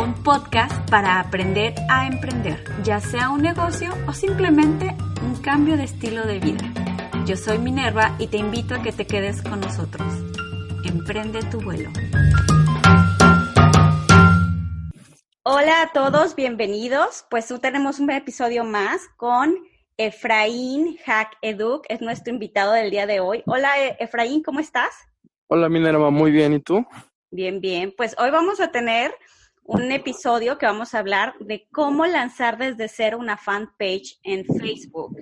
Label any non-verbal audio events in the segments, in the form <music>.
un podcast para aprender a emprender, ya sea un negocio o simplemente un cambio de estilo de vida. Yo soy Minerva y te invito a que te quedes con nosotros. Emprende tu vuelo. Hola a todos, bienvenidos. Pues hoy tenemos un episodio más con Efraín Hack Educ, es nuestro invitado del día de hoy. Hola E- Efraín, ¿cómo estás? Hola Minerva, muy bien, ¿y tú? Bien, bien. Pues hoy vamos a tener un episodio que vamos a hablar de cómo lanzar desde cero una fanpage en Facebook.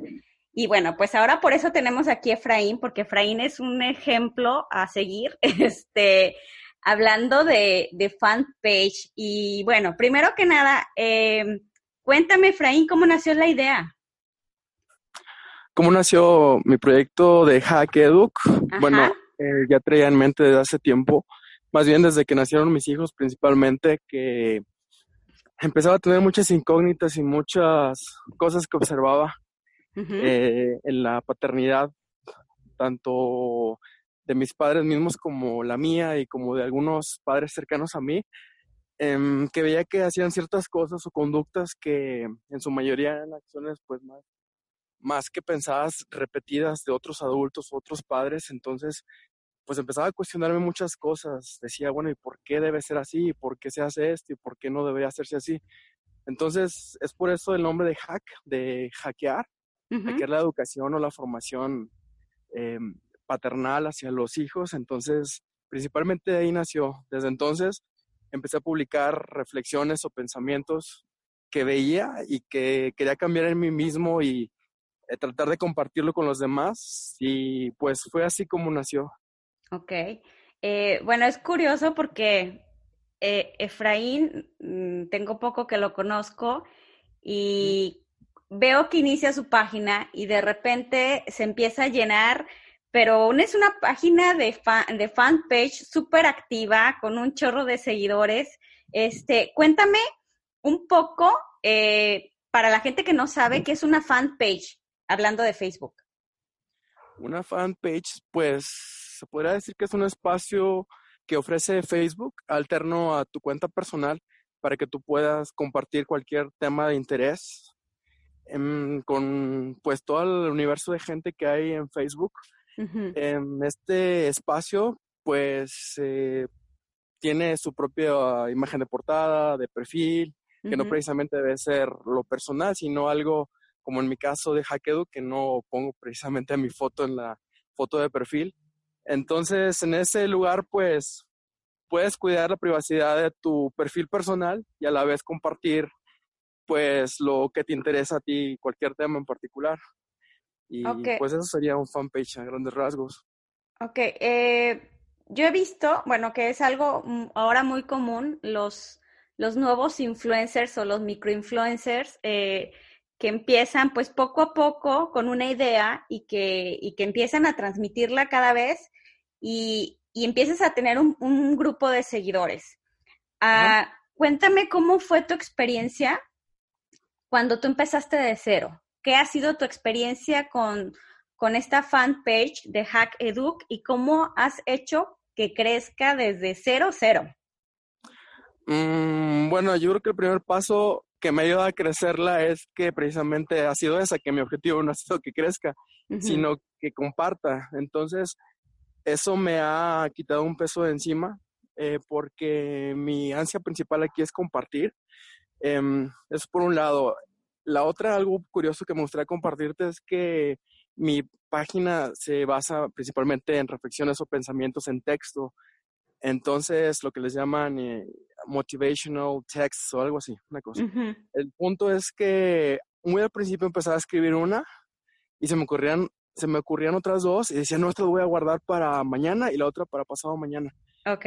Y bueno, pues ahora por eso tenemos aquí a Efraín, porque Efraín es un ejemplo a seguir, <laughs> este, hablando de, de fanpage. Y bueno, primero que nada, eh, cuéntame, Efraín, ¿cómo nació la idea? ¿Cómo nació mi proyecto de Hack Educ? Ajá. Bueno, eh, ya traía en mente desde hace tiempo, más bien desde que nacieron mis hijos principalmente, que empezaba a tener muchas incógnitas y muchas cosas que observaba eh, en la paternidad, tanto de mis padres mismos como la mía y como de algunos padres cercanos a mí, em, que veía que hacían ciertas cosas o conductas que en su mayoría eran acciones pues más, más que pensadas, repetidas de otros adultos, otros padres, entonces pues empezaba a cuestionarme muchas cosas, decía, bueno, ¿y por qué debe ser así? ¿Y por qué se hace esto? ¿Y por qué no debería hacerse así? Entonces es por eso el nombre de hack, de hackear, Ujú. hackear la educación o la formación eh, paternal hacia los hijos. Entonces, principalmente de ahí nació. Desde entonces empecé a publicar reflexiones o pensamientos que veía y que quería cambiar en mí mismo y eh, tratar de compartirlo con los demás. Y pues fue así como nació. Ok. Eh, bueno, es curioso porque eh, Efraín, mm, tengo poco que lo conozco y veo que inicia su página y de repente se empieza a llenar, pero aún es una página de, fa- de fanpage súper activa con un chorro de seguidores. Este, cuéntame un poco eh, para la gente que no sabe qué es una fanpage, hablando de Facebook. Una fanpage, pues se podría decir que es un espacio que ofrece Facebook alterno a tu cuenta personal para que tú puedas compartir cualquier tema de interés em, con pues todo el universo de gente que hay en Facebook. Ujú. En este espacio, pues eh, tiene su propia imagen de portada, de perfil, que no Ujú. precisamente debe ser lo personal, sino algo como en mi caso de Hackedu, que no pongo precisamente mi foto en la foto de perfil. Entonces, en ese lugar, pues, puedes cuidar la privacidad de tu perfil personal y a la vez compartir, pues, lo que te interesa a ti, cualquier tema en particular. Y pues eso sería un fanpage a grandes rasgos. Ok, eh, yo he visto, bueno, que es algo mm, ahora muy común, los, los nuevos influencers o los microinfluencers eh, que empiezan pues poco a poco con una idea y que, y que empiezan a transmitirla cada vez y, y empiezas a tener un, un grupo de seguidores. Ah, cuéntame cómo fue tu experiencia cuando tú empezaste de cero. ¿Qué ha sido tu experiencia con, con esta fanpage de Hack Educ y cómo has hecho que crezca desde cero cero? Mm, bueno, yo creo que el primer paso que me ayuda a crecerla es que precisamente ha sido esa, que mi objetivo no ha sido que crezca, sino que comparta. Entonces, eso me ha quitado un peso de encima, eh, porque mi ansia principal aquí es compartir. Em, eso por un lado. La otra, algo curioso que me gustaría compartirte es que mi página se basa principalmente en reflexiones o pensamientos en texto. Entonces, lo que les llaman eh, motivational texts o algo así, una cosa. El punto es que muy al principio empezaba a escribir una y se me ocurrían se me ocurrían otras dos y decía, no, esta voy a guardar para mañana y la otra para pasado mañana. Ok.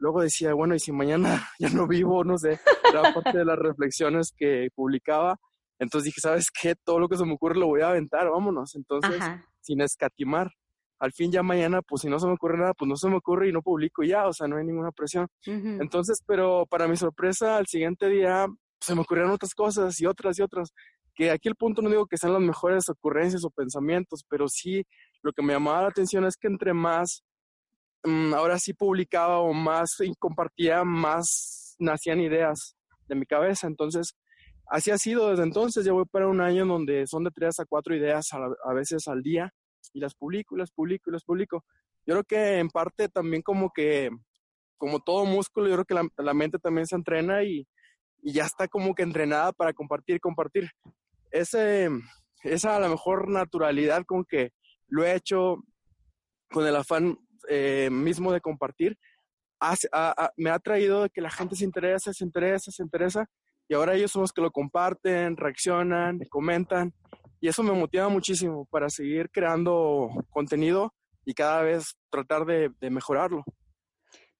luego decía, bueno, y si mañana <laughs> ya no vivo, no sé, era parte de las reflexiones que publicaba. Entonces dije, ¿sabes qué? Todo lo que se me ocurre lo voy a aventar, vámonos. Entonces, sin escatimar. Al fin ya mañana, pues si no se me ocurre nada, pues no se me ocurre y no publico ya, o sea, no hay ninguna presión. Entonces, pero para mi sorpresa, al siguiente día se me ocurrieron otras cosas y otras y otras que aquí el punto no digo que sean las mejores ocurrencias o pensamientos, pero sí lo que me llamaba la atención es que entre más, mm, ahora sí publicaba o más compartía, más nacían ideas de mi cabeza. Entonces, así ha sido desde entonces. Ya voy para un año donde son de tres a cuatro ideas a, veces al día y las publico las publico y las publico. Yo creo que en parte también como que, como todo músculo, yo creo que la, la mente también se entrena y, y ya está como que entrenada para compartir, compartir ese, esa a lo mejor naturalidad con que lo he hecho con el afán eh, mismo de compartir, me ha traído de que la gente se interesa, se interesa, se interesa, y ahora ellos son los que lo comparten, reaccionan, comentan, y eso me motiva muchísimo para seguir creando contenido y cada vez tratar de, mejorarlo.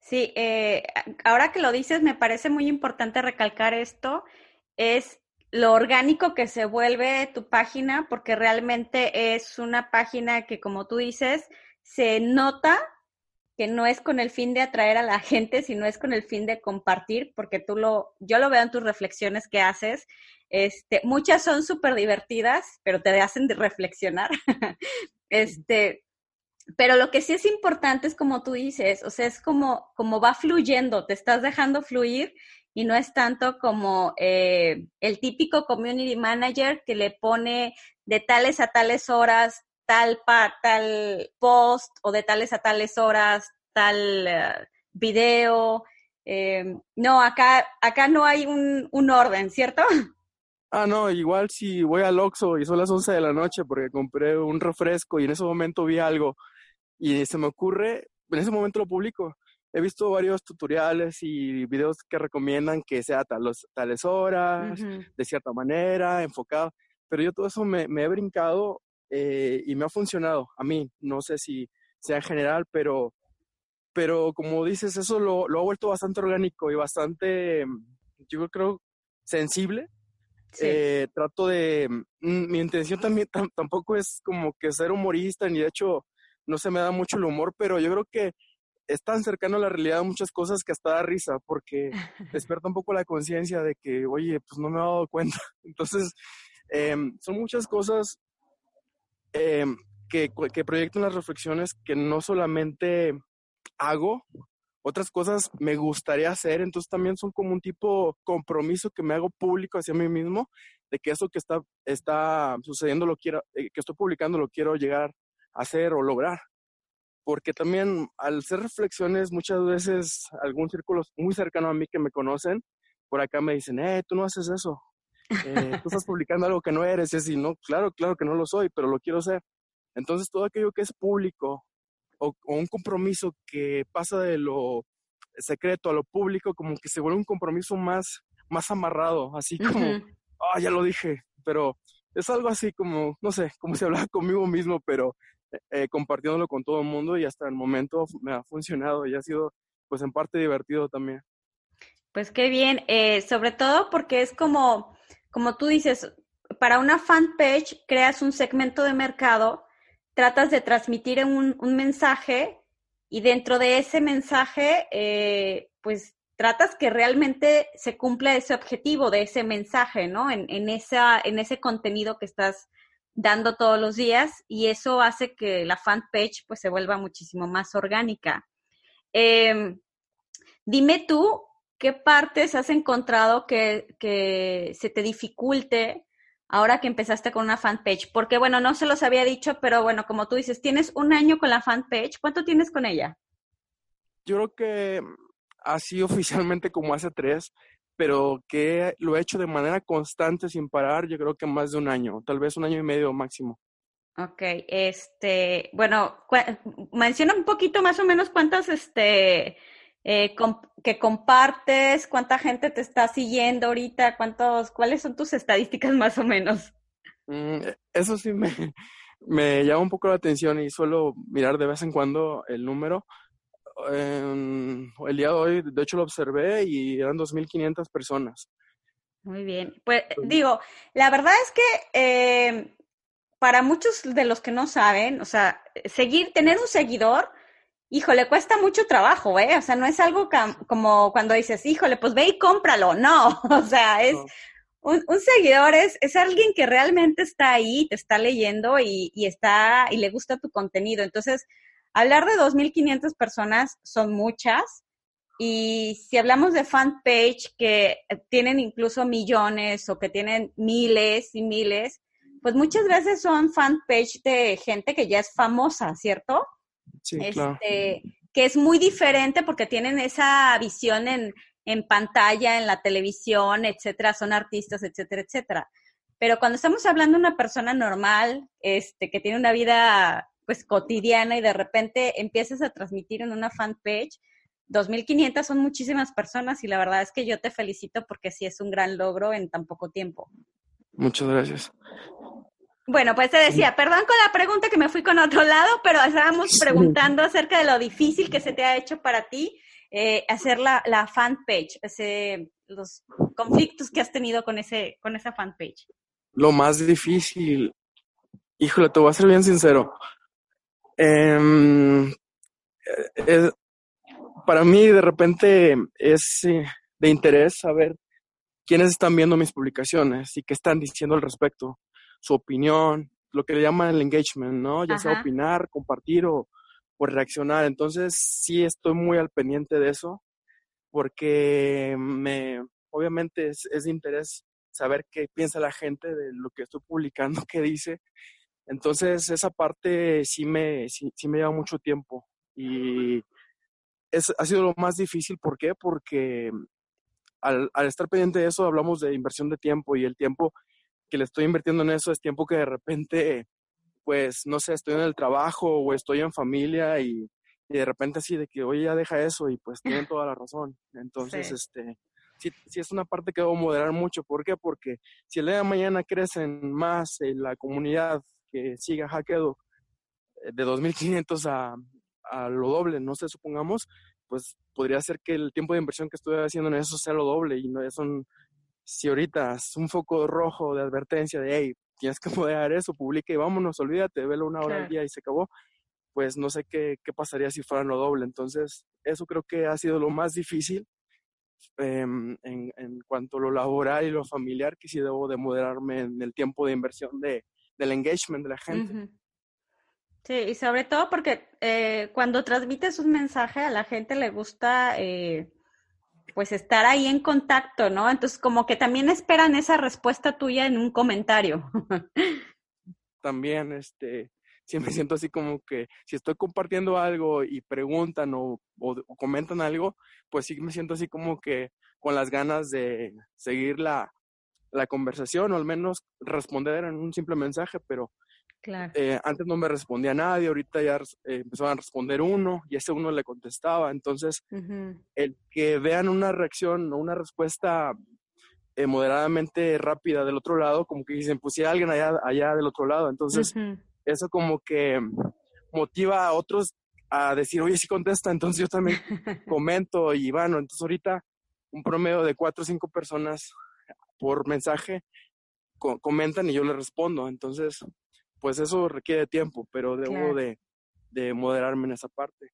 Sí, eh, ahora que lo dices, me parece muy importante recalcar esto, es lo orgánico que se vuelve tu página, porque realmente es una página que, como tú dices, se nota que no es con el fin de atraer a la <laughs> gente, sino es con el fin de compartir, porque tú lo, yo lo veo en tus reflexiones que haces. Este, muchas son súper divertidas, pero te hacen de reflexionar. <laughs> este, pero lo que sí es importante es como tú dices, o sea, es como, como va fluyendo, te estás dejando fluir y no es tanto como eh, el típico community manager que le pone de tales a tales horas tal, tal post o de tales a tales horas tal uh, video. Eh, no, acá, acá no hay un, un, orden, ¿cierto? <laughs> Ah, no, igual si voy al Oxxo y son las 11 de la noche porque compré un refresco y en ese momento vi algo y se me ocurre, en ese momento lo publico he visto varios tutoriales y videos que recomiendan que sea tales, tales horas, de cierta manera, enfocado, pero yo todo eso me, he brincado eh, y me ha funcionado a mí. No sé si sea en general, pero, pero como dices, eso lo, lo ha vuelto bastante orgánico y bastante, yo creo, sensible. Eh, trato de, mm, mi intención también tampoco es como que ser humorista, ni de hecho no se me da mucho el humor, pero yo creo que es tan cercano a la realidad muchas cosas que hasta da risa, porque <laughs> despierta un poco la conciencia de que, oye, pues no me he dado cuenta. <laughs> Entonces, em, son muchas cosas em, que, que proyectan las reflexiones que no solamente hago, otras cosas me gustaría hacer, entonces también son como un tipo compromiso que me hago público hacia mí mismo, de que eso que está, está sucediendo lo quiero, eh, que estoy publicando lo quiero llegar hacer o lograr porque también al hacer reflexiones muchas veces algún círculo muy cercano a mí que me conocen, por acá me dicen, eh, tú no haces eso, eh, tú estás <laughs> publicando algo que no eres, y así, no, claro, claro que no lo soy, pero lo quiero ser. Entonces todo aquello que es público o, un compromiso que pasa de lo secreto a lo público, como que se vuelve un compromiso más, más amarrado, así como, ah, ya lo dije, pero es algo así como, no sé, como si hablara conmigo mismo, pero eh, compartiéndolo con todo el mundo y hasta el momento me ha funcionado y ha sido pues en parte divertido también. Pues qué bien, eh, sobre todo porque es como, como tú dices, para una fanpage creas un segmento de mercado, tratas de transmitir un, un mensaje y dentro de ese mensaje, eh, pues tratas que realmente se cumpla ese objetivo de ese mensaje, ¿no? En, en, esa, en ese contenido que estás dando todos los días y eso hace que la fanpage pues se vuelva muchísimo más orgánica. Em, dime tú, ¿qué partes has encontrado que, que, se te dificulte ahora que empezaste con una fanpage? Porque bueno, no se los había dicho, pero bueno, como tú dices, tienes un año con la fanpage, ¿cuánto tienes con ella? Yo creo que así oficialmente como hace tres, pero que lo he hecho de manera constante sin parar, yo creo que más de un año, tal vez un año y medio máximo. Ok, este, bueno, menciona un poquito más o menos cuántas, este, eh, que compartes, cuánta gente te está siguiendo ahorita, cuántos, cuáles son tus estadísticas más o menos. Mm, e, eso sí me, <laughs> me llama un poco la atención y suelo mirar de vez en cuando el número. El día de hoy, de hecho, lo observé y eran 2.500 personas. Muy bien. Pues digo, la verdad es que eh, para muchos de los que no saben, o sea, seguir, tener un seguidor, híjole, cuesta mucho trabajo, ¿eh? O sea, no es algo como cuando dices, híjole, pues ve y cómpralo. <laughs> No, o sea, es un, seguidor es, es, alguien que realmente está ahí, te está leyendo y, y, está y le gusta tu contenido. Entonces, hablar de 2.500 personas son muchas. Y si hablamos de fanpage que tienen incluso millones o que tienen miles y miles, pues muchas veces son fanpage de gente que ya es famosa, ¿cierto? Sí, claro. Este, que es muy diferente porque tienen esa visión en, en pantalla, en la televisión, etcétera, son artistas, etcétera, etcétera. Pero cuando estamos hablando de una persona normal, este, que tiene una vida pues cotidiana y de repente empiezas a transmitir en una fanpage, 2.500 son muchísimas personas y la verdad es que yo te felicito porque sí es un gran logro en tan poco tiempo. Muchas gracias. Bueno, pues te decía, perdón con la pregunta que me fui con otro lado, pero estábamos preguntando acerca de lo difícil que se te ha hecho para ti eh, hacer la, la fanpage, ese, los conflictos que has tenido con, ese, con esa fanpage. Lo más difícil, híjole, te voy a ser bien sincero. Em, eh, para mí de repente es eh, de interés saber quiénes están viendo mis publicaciones y qué están diciendo al respecto, su opinión, lo que le llaman el engagement, ¿no? Ya sea opinar, compartir o, o, reaccionar. Entonces sí estoy muy al pendiente de eso porque me, obviamente es, es de interés saber qué piensa la gente de lo que estoy publicando, <laughs> qué dice. Entonces esa parte sí me, sí, sí me lleva mucho tiempo y es, ha sido lo más difícil. ¿Por qué? Porque al, al, estar pendiente de eso hablamos de inversión de tiempo y el tiempo que le estoy invirtiendo en eso es tiempo que de repente, pues, no sé, estoy en el trabajo o estoy en familia y, y de repente así de que, oye, ya deja eso y pues tienen toda la razón. Entonces, sí. este, sí, sí, es una parte que debo moderar mucho. ¿Por qué? Porque si el día de mañana crecen más en la comunidad que siga Hackedo de 2.500 a, a lo doble, no sé, supongamos, pues podría ser que el tiempo de inversión que estoy haciendo en eso sea lo doble y no son, si ahorita es un foco rojo de advertencia de, hey, tienes que <laughs> moderar eso, publica y vámonos, olvídate, velo una hora claro. al día y se acabó, pues no sé qué, qué pasaría si fueran lo doble. Entonces, eso creo que ha sido lo más difícil eh, en, en, cuanto a lo laboral y lo familiar, que sí debo de moderarme en el tiempo de inversión de, del engagement de la gente. Uh -huh. Sí, y sobre todo porque eh, cuando transmites un mensaje a la gente le gusta eh, pues estar ahí en contacto, ¿no? Entonces como que también esperan esa respuesta tuya en un comentario. <laughs> también, este, sí me siento así como que si estoy compartiendo algo y preguntan o, o, o comentan algo, pues sí me siento así como que con las ganas de seguir la, la conversación o al menos responder en un simple mensaje, pero Claro. Eh, antes no me respondía nadie, ahorita ya eh, empezaban a responder uno y ese uno le contestaba. Entonces, uh -huh. el que vean una reacción o una respuesta eh, moderadamente rápida del otro lado, como que dicen, pues si alguien allá, allá del otro lado. Entonces, uh -huh. eso como que motiva a otros a decir, oye, si contesta, entonces yo también <laughs> comento y bueno, entonces ahorita un promedio de cuatro o cinco personas por mensaje co comentan y yo le respondo. Entonces, pues eso requiere tiempo, pero debo claro. de, de, moderarme en esa parte.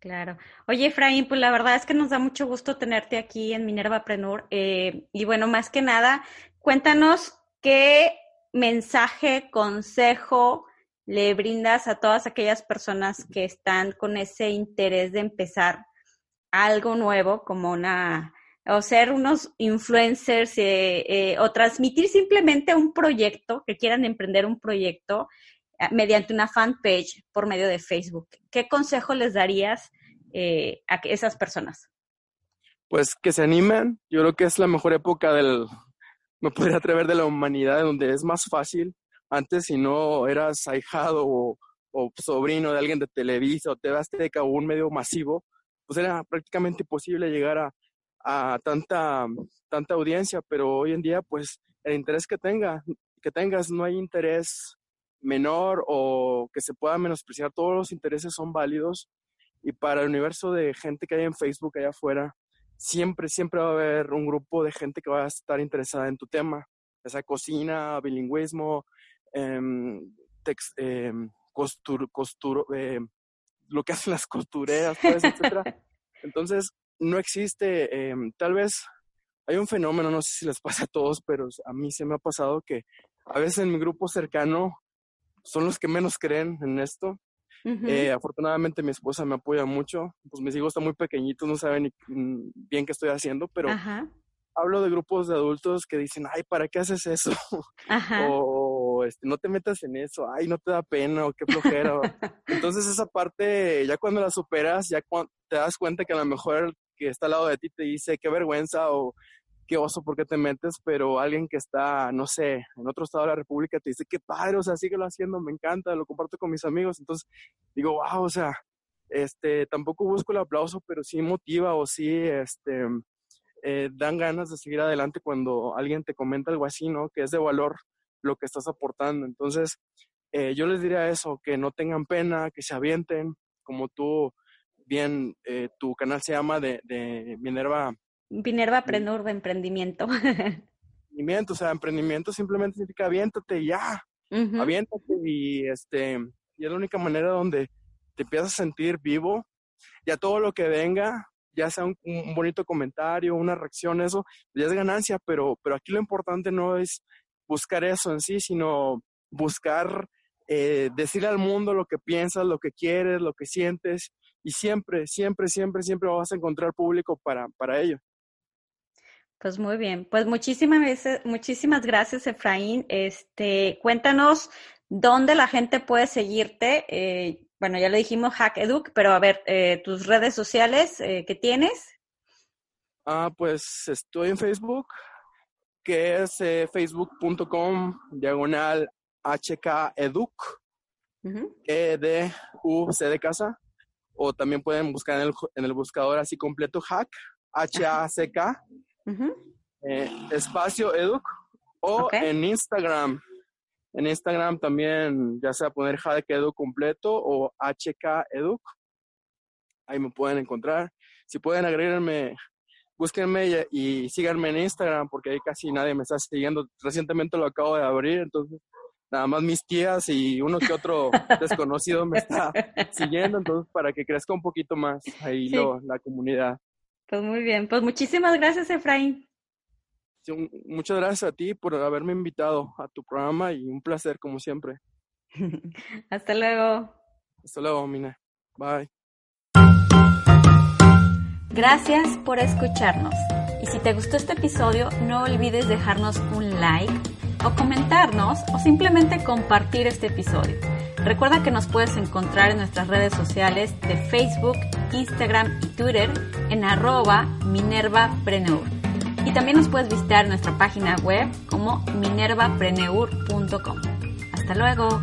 Claro. Oye, Efraín, pues la verdad es que nos da mucho gusto tenerte aquí en Minerva Prenur. Eh, y bueno, más que nada, cuéntanos qué mensaje, consejo le brindas a todas aquellas personas que están con ese interés de empezar algo nuevo, como una o ser unos influencers eh, eh, o transmitir simplemente un proyecto, que quieran emprender un proyecto eh, mediante una fanpage por medio de Facebook. ¿Qué consejo les darías a esas personas? Pues que se animen. Yo creo que es la mejor época del, me podría atrever, de la humanidad, donde es más fácil. Antes, si no eras ahijado o, o sobrino de alguien de Televisa o TV Azteca o un medio masivo, pues era prácticamente imposible llegar a, a tanta, tanta audiencia, pero hoy en día, pues, el interés que tenga, que tengas, no hay interés menor o que se pueda menospreciar, todos los intereses son válidos y para el universo de gente que hay en Facebook allá afuera, siempre, siempre va a haber un grupo de gente que va a estar interesada en tu tema, esa cocina, bilingüismo, eh, eh, costur, costur, eh, lo que hacen las costureras, pues, etc. <laughs> Entonces, no existe, em, tal vez hay un fenómeno, no sé si les <laughs> pasa a todos, pero a mí se me ha pasado que a veces en mi grupo cercano son los que menos creen en esto. eh, afortunadamente mi esposa me apoya mucho, pues mis hijos están muy pequeñitos, no saben ni, bien qué estoy haciendo, pero Ajá. hablo de grupos de adultos que dicen, ay, ¿para qué haces eso? <laughs> Ajá. O este, no te metas en eso, ay, no te da pena, o qué flojera. <laughs> Entonces esa parte, ya cuando la superas, ya te das cuenta que a lo mejor que está al lado de ti te dice, qué vergüenza, o qué oso, ¿por qué te metes? Pero alguien que está, no sé, en otro estado de la República te dice, qué padre, o sea, síguelo haciendo, me encanta, lo comparto con mis amigos. Entonces digo, wow, o sea, este, tampoco busco el aplauso, pero sí motiva o sí, este, eh, dan ganas de seguir adelante cuando alguien te comenta algo así, ¿no? Que es de valor lo que estás aportando. Entonces, eh, yo les diría eso, que no tengan pena, que se avienten, como tú, bien, eh, tu canal se llama de, de Minerva Minerva Prenur de emprendimiento. Emprendimiento, o sea, emprendimiento simplemente significa aviéntate ya, aviéntate y este, y es la única manera donde te empiezas a sentir vivo, ya todo lo que venga, ya sea un, bonito comentario, una reacción, eso, ya es ganancia, pero, pero aquí lo importante no es buscar eso en sí, sino buscar eh, decirle al mundo lo que piensas, lo que quieres, lo que sientes, y siempre, siempre, siempre, siempre vas a encontrar público para, para ello. Pues muy bien, pues muchísimas veces, muchísimas gracias, Efraín. Este, cuéntanos dónde la gente puede seguirte. Eh, bueno, ya lo dijimos, Hack Educ, pero a ver, eh, tus redes sociales eh, que tienes. Ah, pues estoy en Facebook, que es facebook.com diagonal hkeduc, E D U C de casa, o también pueden buscar en el, en el buscador así completo Hack, H A C K eh, espacio Educ o en Instagram. En Instagram también, ya sea poner Hadek Educ completo o HK Educ. Ahí me pueden encontrar. Si pueden agregarme, búsquenme y, síganme en Instagram porque ahí casi nadie me está siguiendo. Recientemente lo acabo de abrir, entonces nada más mis tías y uno que otro <laughs> desconocido me está <laughs> siguiendo, entonces para que crezca un poquito más ahí la comunidad. Pues muy bien, pues muchísimas gracias, Efraín. muchas gracias a ti por haberme invitado a tu programa y un placer como siempre. <laughs> Hasta luego. Hasta luego, Mina. Bye. Gracias por escucharnos. Y si te gustó este episodio, no olvides dejarnos un like o comentarnos o simplemente compartir este episodio. Recuerda que nos puedes encontrar en nuestras redes sociales de Facebook, Instagram y Twitter en arroba minervapreneur. Y también nos puedes visitar nuestra página web como minervapreneur.com. Hasta luego.